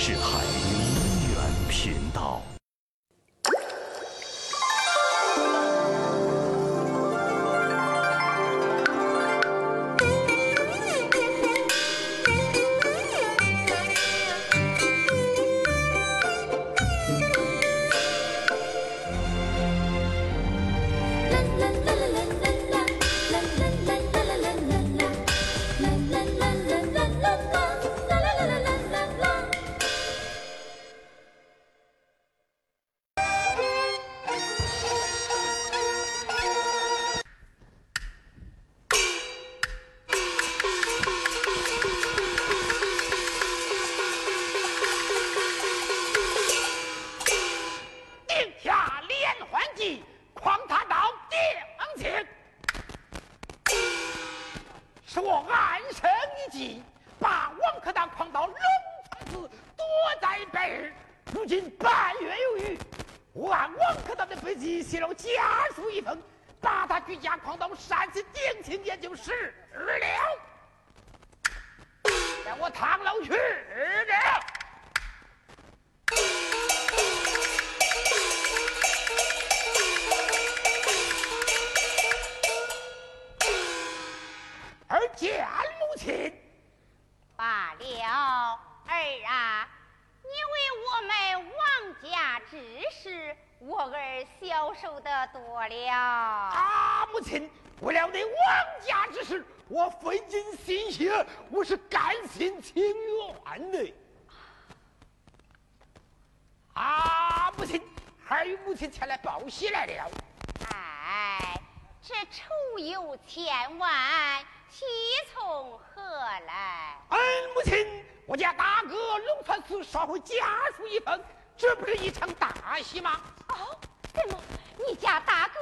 是海。的，啊！母亲，还有母亲前来报喜来了。哎，这愁有千万，喜从何来？嗯，母亲，我家大哥龙传寺捎回家书一封，这不是一场大喜吗？哦，怎么，你家大哥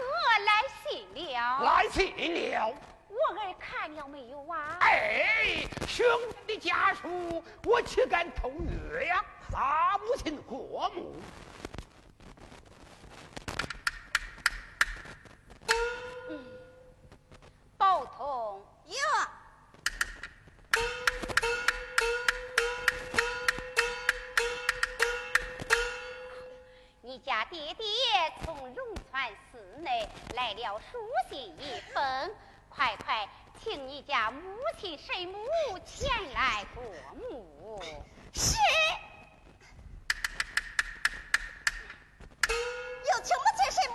来信了？来信了。我儿看了没有啊？哎，兄弟家书，我岂敢偷月呀？杀母亲，和目。报童有。你家爹爹从荣川寺内来了书信一封。快快请你家母亲神母前来过目。是。有请母亲神。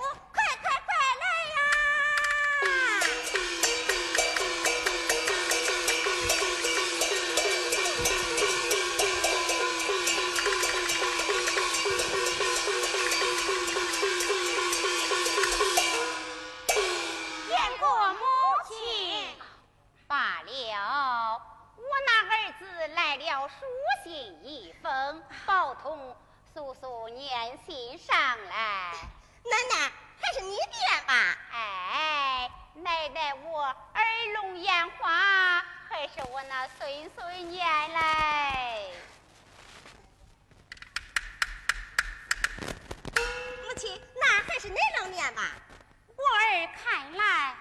信一封，宝通速速念信上来。奶奶还是你念吧。哎，奶奶我耳聋眼花，还是我那孙孙念来。母亲那还是您老念吧。我儿看来。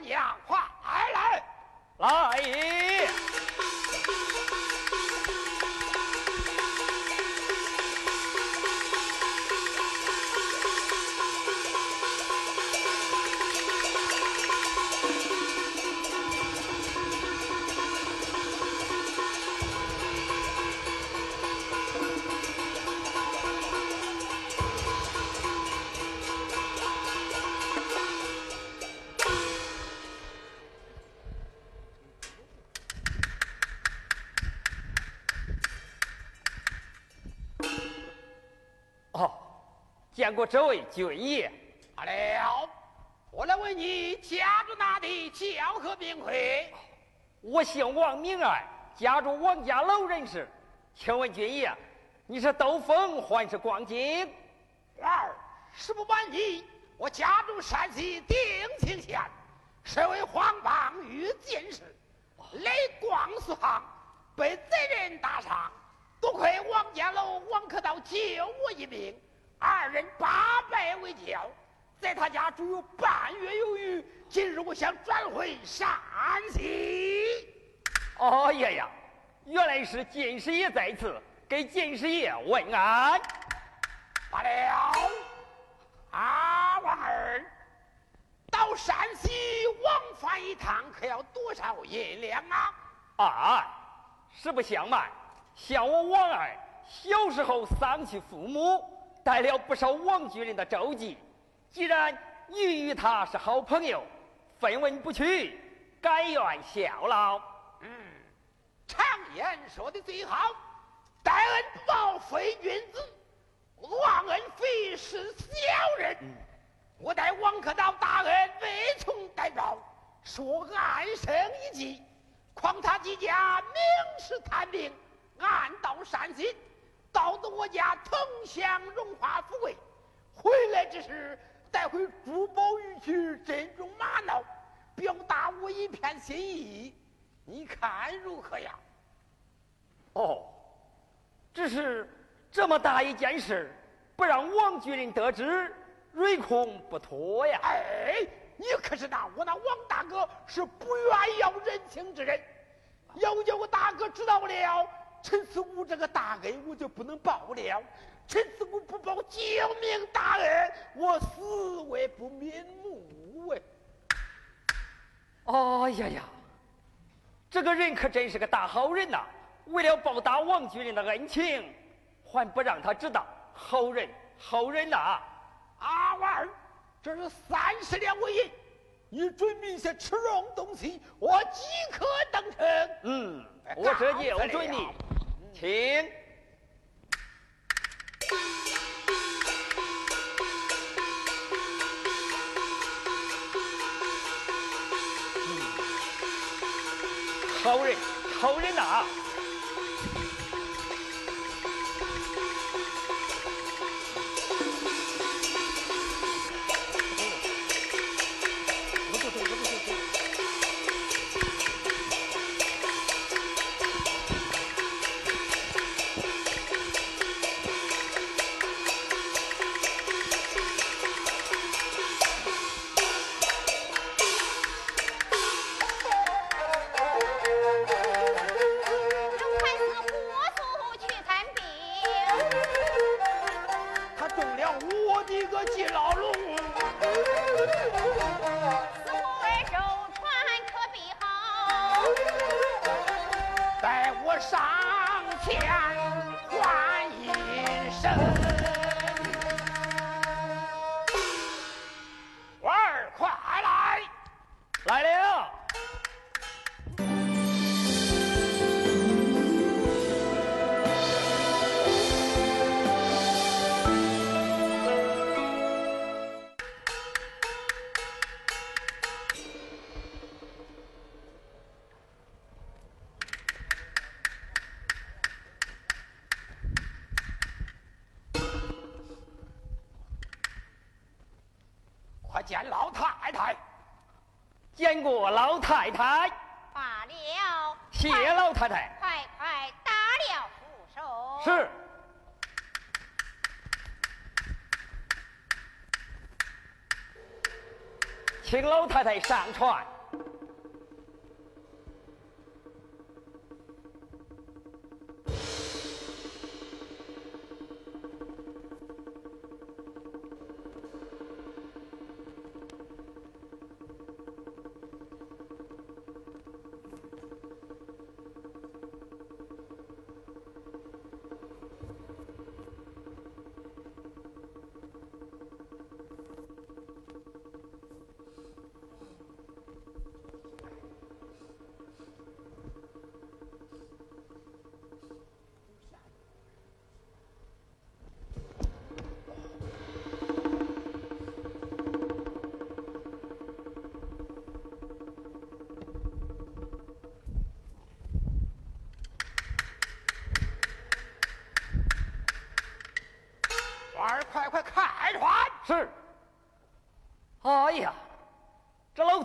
讲话来来来。见过这位军爷。好了，我来问你，家住哪里？叫何名讳？我姓王，明爱，家住王家楼人士。请问军爷，你是兜风还是逛街？二，实不瞒你，我家住山西定清县，身为黄榜御进士，累光速行，被贼人打伤。多亏王家楼王克道救我一命，二人八拜为交，在他家住有半月有余。今日我想转回山西。哦呀呀，原来是金师爷在此，给金师爷问安。罢了，阿王儿，到山西往返一趟，可要多少银两啊？啊，实不相瞒。像我王二小时候丧去父母，带了不少王举人的周记。既然你与他是好朋友，分文不取，甘愿效劳。嗯，常言说的最好，待恩不报非君子，忘恩非是小人。我待王克道大恩未从代报，说暗生一计，诓他几家明示探病。暗到山西，到得我家同享荣华富贵。回来之时，带回珠宝玉器、珍重玛瑙，表达我一片心意。你看如何呀？哦，只是这么大一件事，不让王举人得知，唯恐不妥呀。哎，你可是那我那王大哥是不愿要人情之人，要叫我大哥知道了。陈四武这个大恩我就不能报了，陈四武不报救命大恩，我死为不瞑目哎！哎呀呀，这个人可真是个大好人呐！为了报答王举人的恩情，还不让他知道，好人好人呐！阿娃儿，这是三十两纹银，你准备些吃肉东西，我即刻登城。嗯，我这就准你。请。好人，好人呐！见过老太太？罢了谢老太太。快快打了扶手。是。请老太太上船。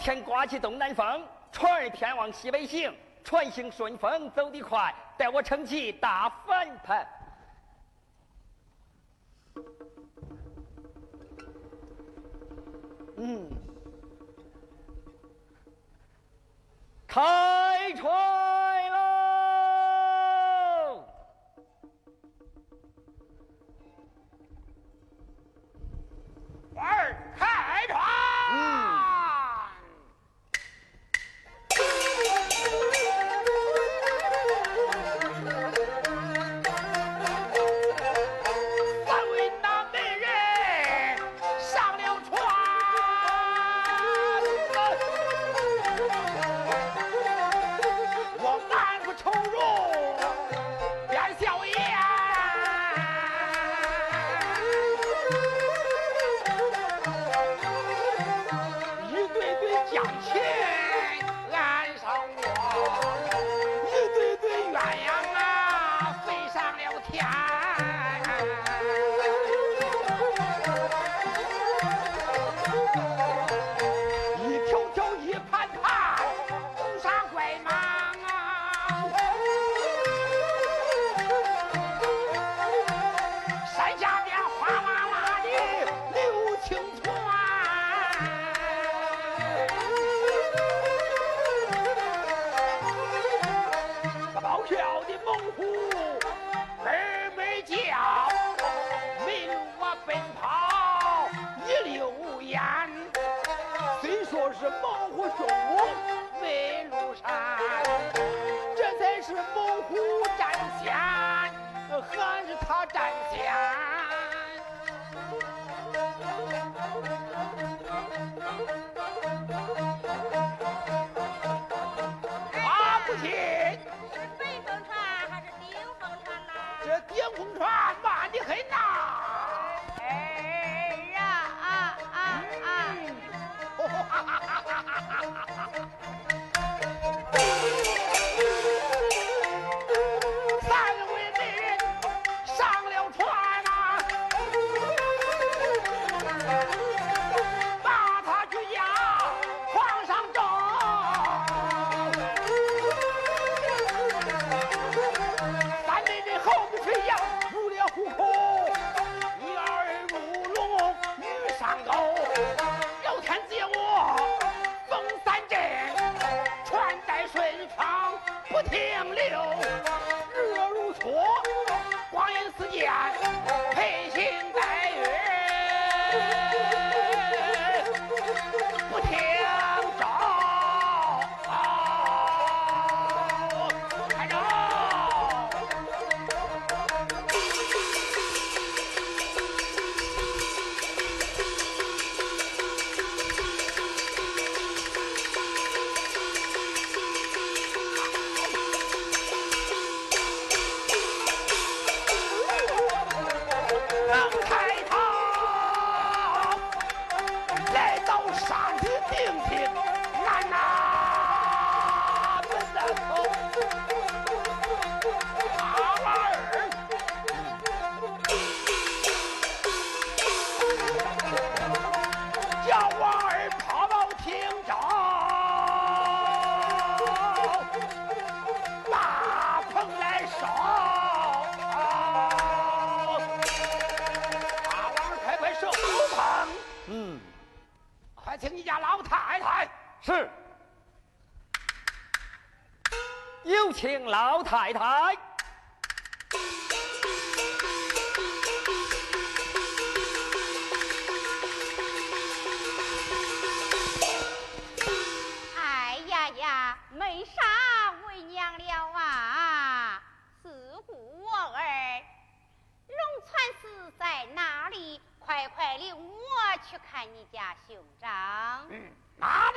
天刮起东南风船儿偏往西北行船行顺风走得快带我撑起大帆帆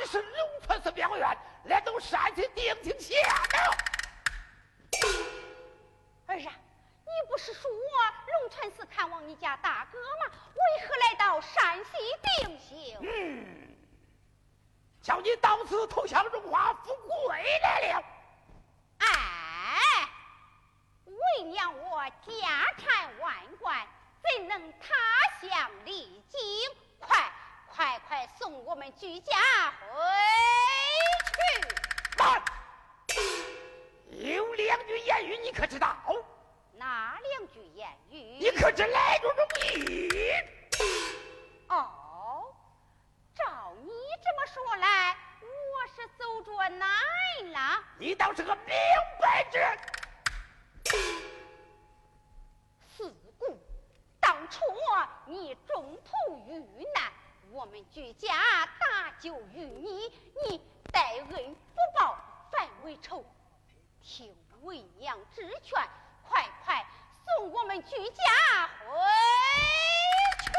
哪里是龙泉寺庙院？来到山西定睛县了。儿啊，你不是说龙泉寺看望你家大哥吗？为何来到山西定兴？嗯，叫你到此投降荣华富贵来了。哎，为娘我家产万贯，怎能他乡历经？快快快送我们居家回去！慢。有两句言语，你可知道？哪两句言语？你可知来路容易？哦，照你这么说来，我是走着难了。你倒是个明白之人。四姑，当初你中途遇难，我们居家搭救于你，你待恩不报，反为仇。听为娘之劝，快快送我们居家回去。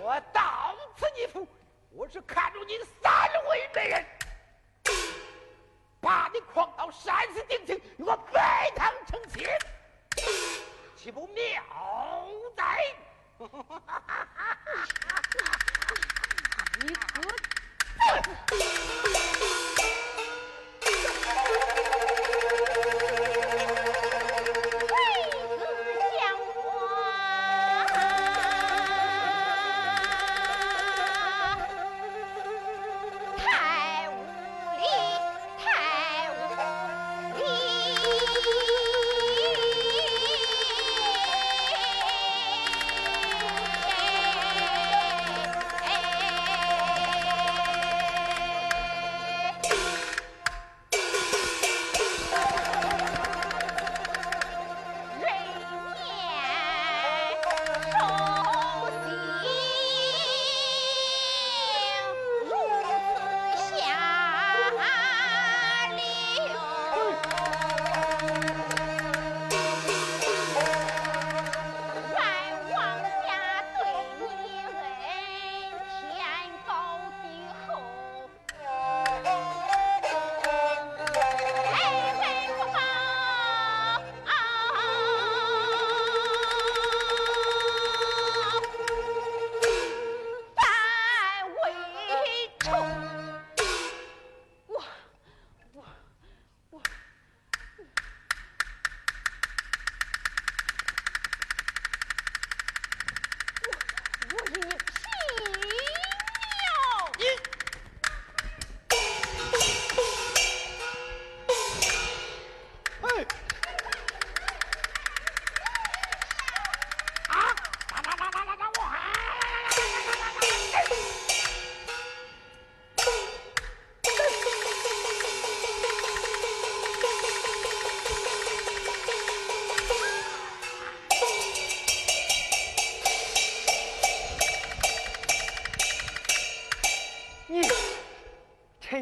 我到此一赴，我是看中你三位美人，把你诓到山西定亲，与我拜堂成亲，岂不妙哉？你可。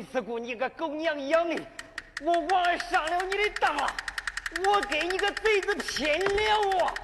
四姑，你个狗娘养的！我王儿上了你的当了，我给你个贼子拼了我！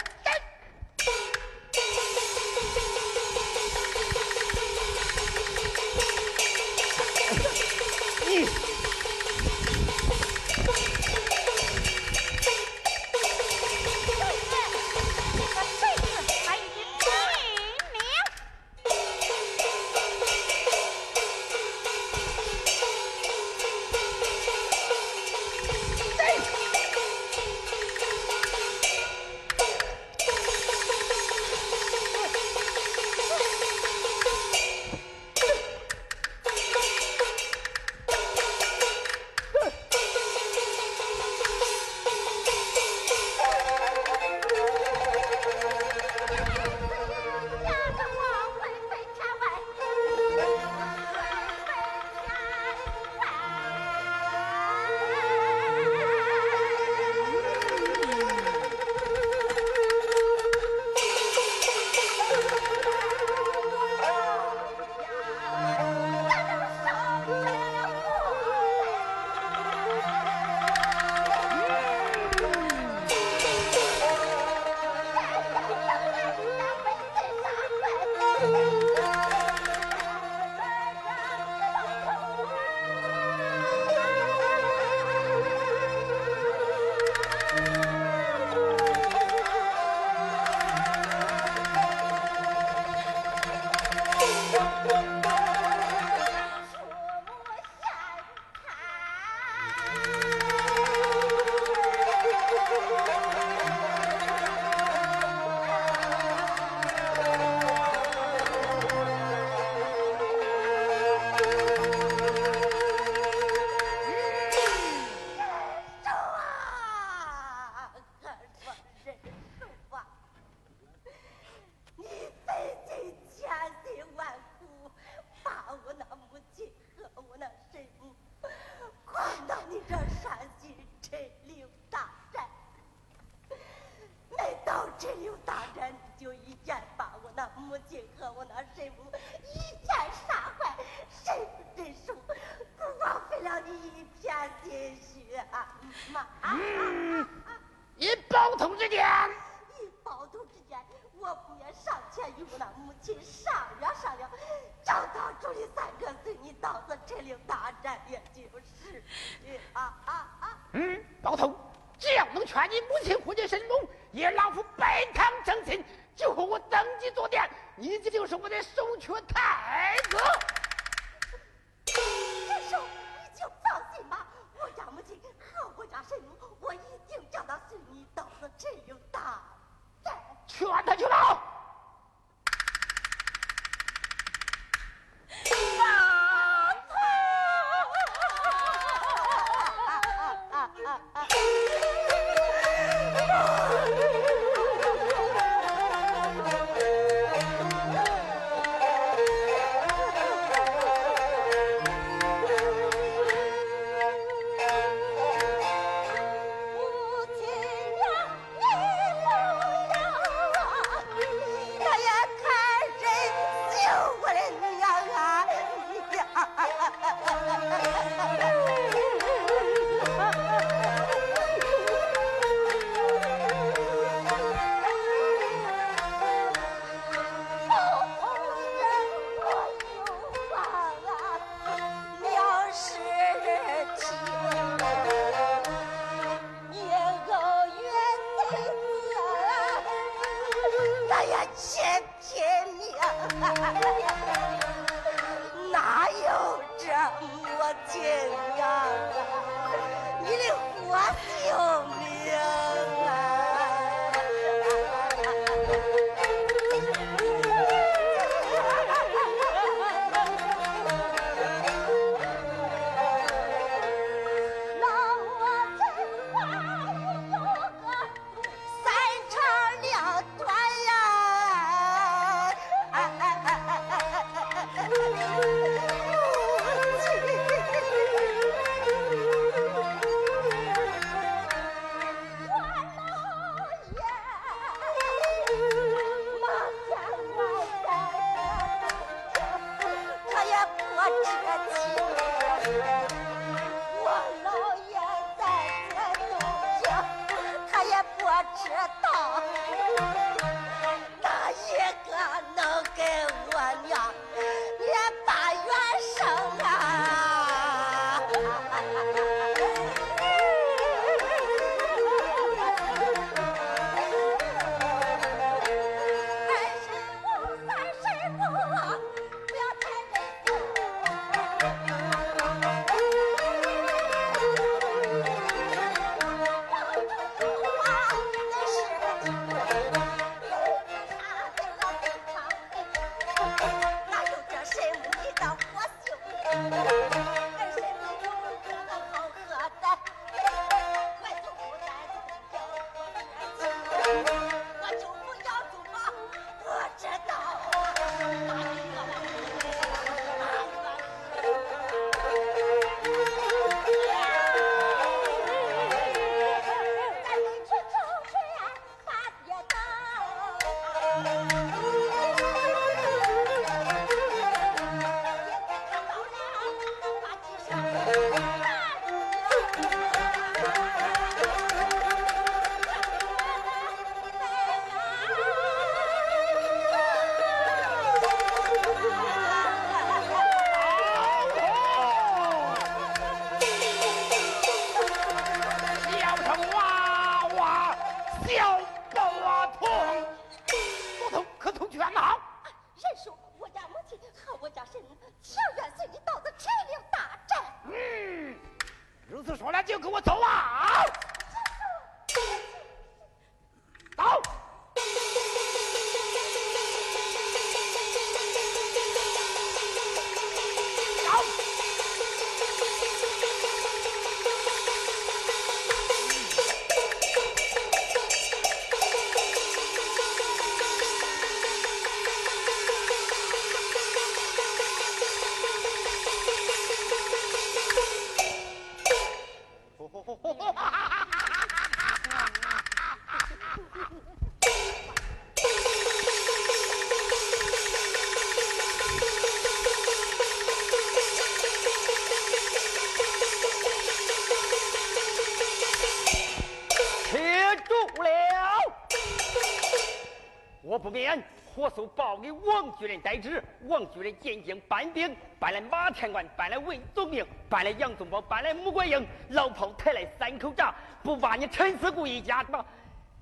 报给王举人代旨。王举人进京搬兵，搬来马天官，搬来文宗明，搬来杨宗保，搬来穆桂英，老炮抬来三口闸，不把你陈四姑一家吗？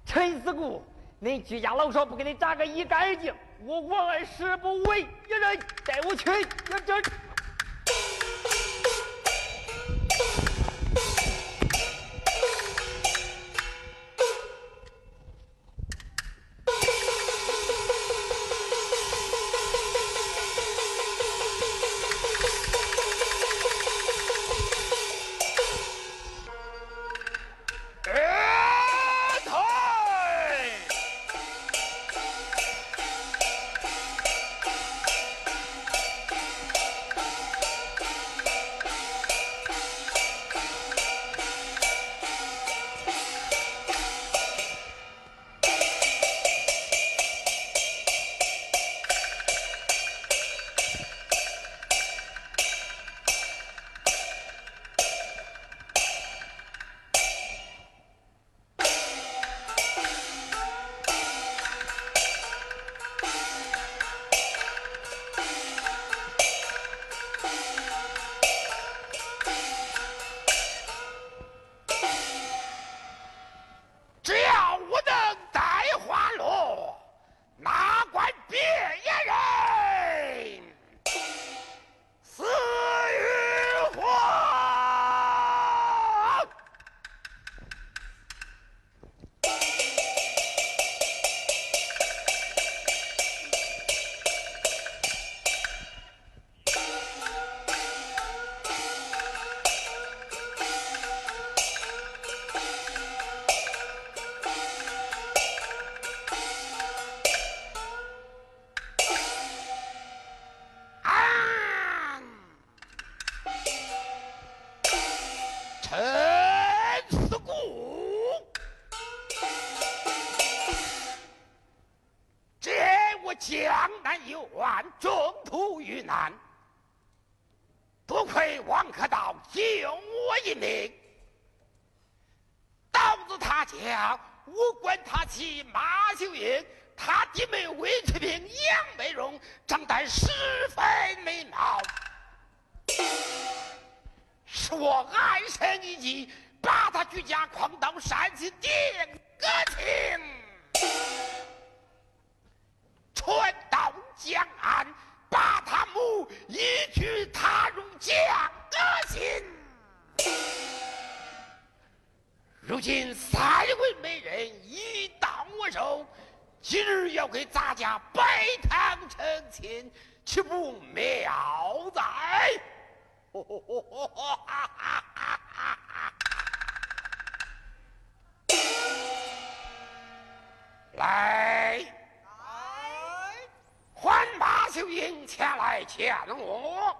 陈四姑，恁居家老少不给你炸个一干二净，我王二誓不为一人。带我去，这。给咱家拜堂成亲，岂不妙哉？来，来，唤马秀英前来见我。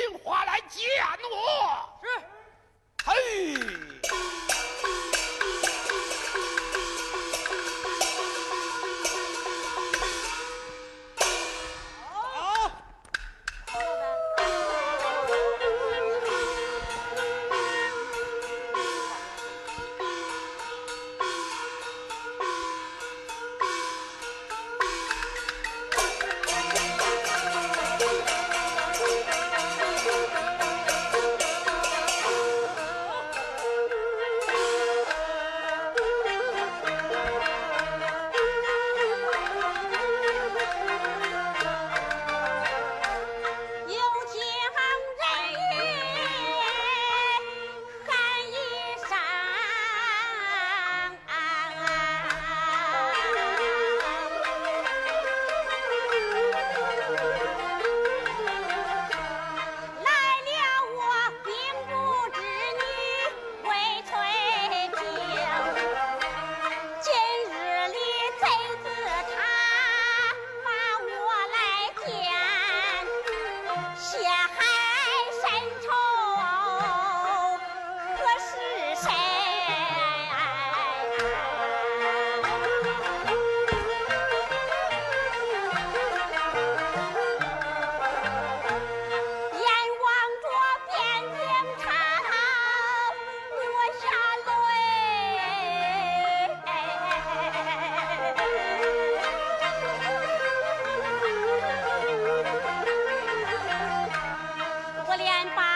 听话 เรียนไป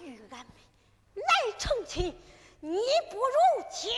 与俺们来成亲你不如接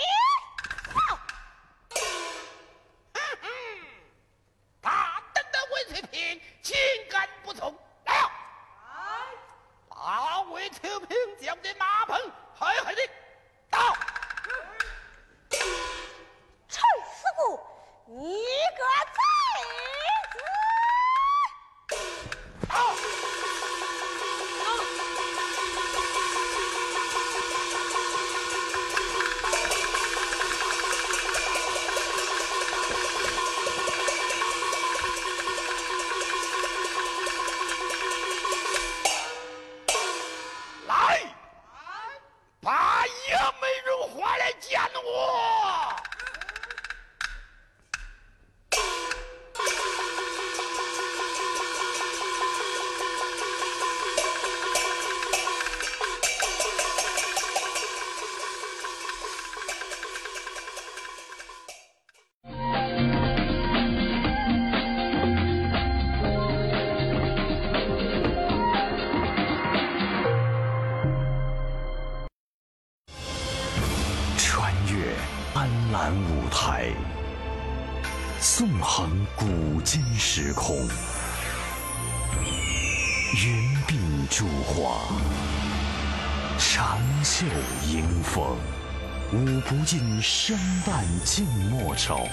生旦净末丑，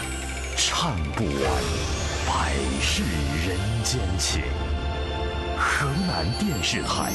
唱不完百世人间情。河南电视台。